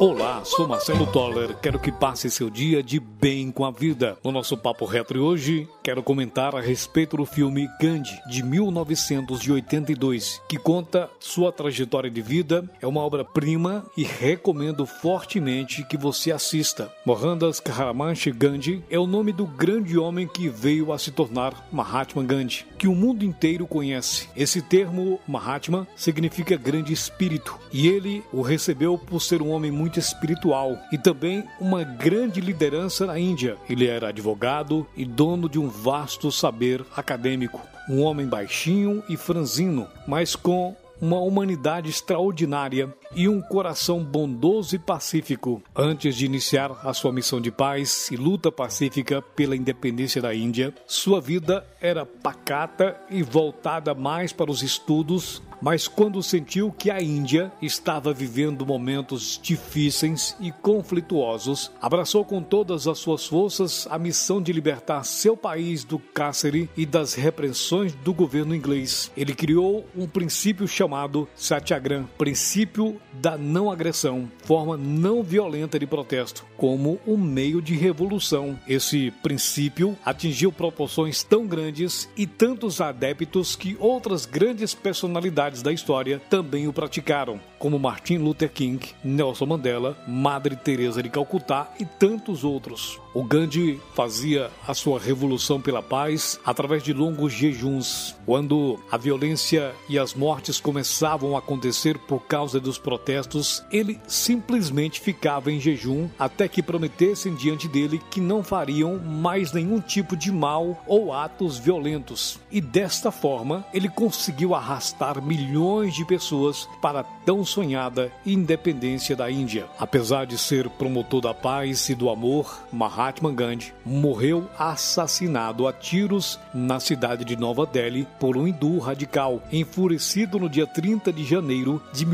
Olá, sou Marcelo Toller. Quero que passe seu dia de bem com a vida. No nosso papo retro hoje, quero comentar a respeito do filme Gandhi de 1982, que conta sua trajetória de vida. É uma obra-prima e recomendo fortemente que você assista. Mohandas Karamanchi Gandhi é o nome do grande homem que veio a se tornar Mahatma Gandhi, que o mundo inteiro conhece. Esse termo Mahatma significa grande espírito e ele o recebeu por ser um homem muito espiritual e também uma grande liderança na Índia. Ele era advogado e dono de um vasto saber acadêmico. Um homem baixinho e franzino, mas com uma humanidade extraordinária e um coração bondoso e pacífico. Antes de iniciar a sua missão de paz e luta pacífica pela independência da Índia, sua vida era pacata e voltada mais para os estudos mas quando sentiu que a Índia estava vivendo momentos difíceis e conflituosos, abraçou com todas as suas forças a missão de libertar seu país do cárcere e das repressões do governo inglês. Ele criou um princípio chamado Satyagraha, princípio da não agressão, forma não violenta de protesto, como um meio de revolução. Esse princípio atingiu proporções tão grandes e tantos adeptos que outras grandes personalidades da história também o praticaram, como Martin Luther King, Nelson Mandela, Madre Teresa de Calcutá e tantos outros. O Gandhi fazia a sua revolução pela paz através de longos jejuns. Quando a violência e as mortes começavam a acontecer por causa dos protestos, ele simplesmente ficava em jejum até que prometessem diante dele que não fariam mais nenhum tipo de mal ou atos violentos. E desta forma, ele conseguiu arrastar milhões de pessoas para a tão sonhada independência da Índia. Apesar de ser promotor da paz e do amor, Mahatma Gandhi morreu assassinado a tiros na cidade de Nova Delhi por um hindu radical, enfurecido no dia 30 de janeiro de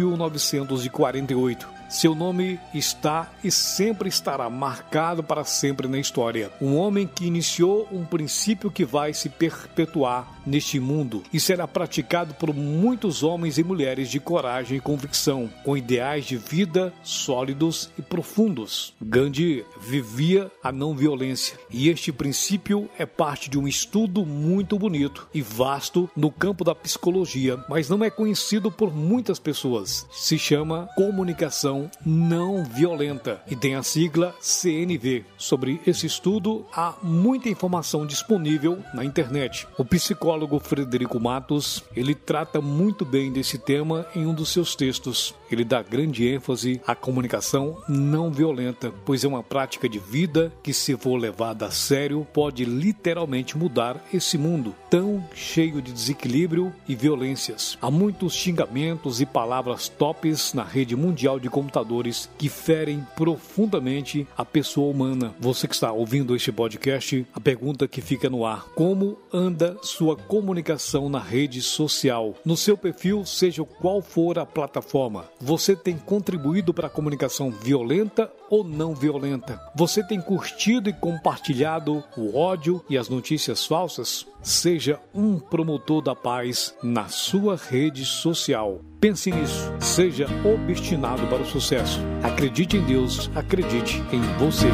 1948. Seu nome está e sempre estará marcado para sempre na história. Um homem que iniciou um princípio que vai se perpetuar neste mundo e será praticado por muitos homens e mulheres de coragem e convicção, com ideais de vida sólidos e profundos. Gandhi vivia a não violência e este princípio é parte de um estudo muito bonito e vasto no campo da psicologia, mas não é conhecido por muitas pessoas. Se chama comunicação não violenta e tem a sigla CNV. Sobre esse estudo, há muita informação disponível na internet. O psicólogo Frederico Matos, ele trata muito bem desse tema em um dos seus textos. Ele dá grande ênfase à comunicação não violenta, pois é uma prática de vida que, se for levada a sério, pode literalmente mudar esse mundo tão cheio de desequilíbrio e violências. Há muitos xingamentos e palavras tops na rede mundial de computadores que ferem profundamente a pessoa humana. Você que está ouvindo este podcast, a pergunta que fica no ar: como anda sua comunicação na rede social? No seu perfil, seja qual for a plataforma, você tem contribuído para a comunicação violenta ou não violenta? Você tem curtido e compartilhado o ódio e as notícias falsas? Seja um promotor da paz na sua rede social. Pense nisso. Seja obstinado para o sucesso. Acredite em Deus, acredite em você.